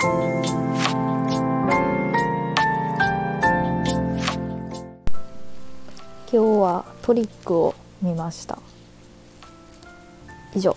今日はトリックを見ました。以上。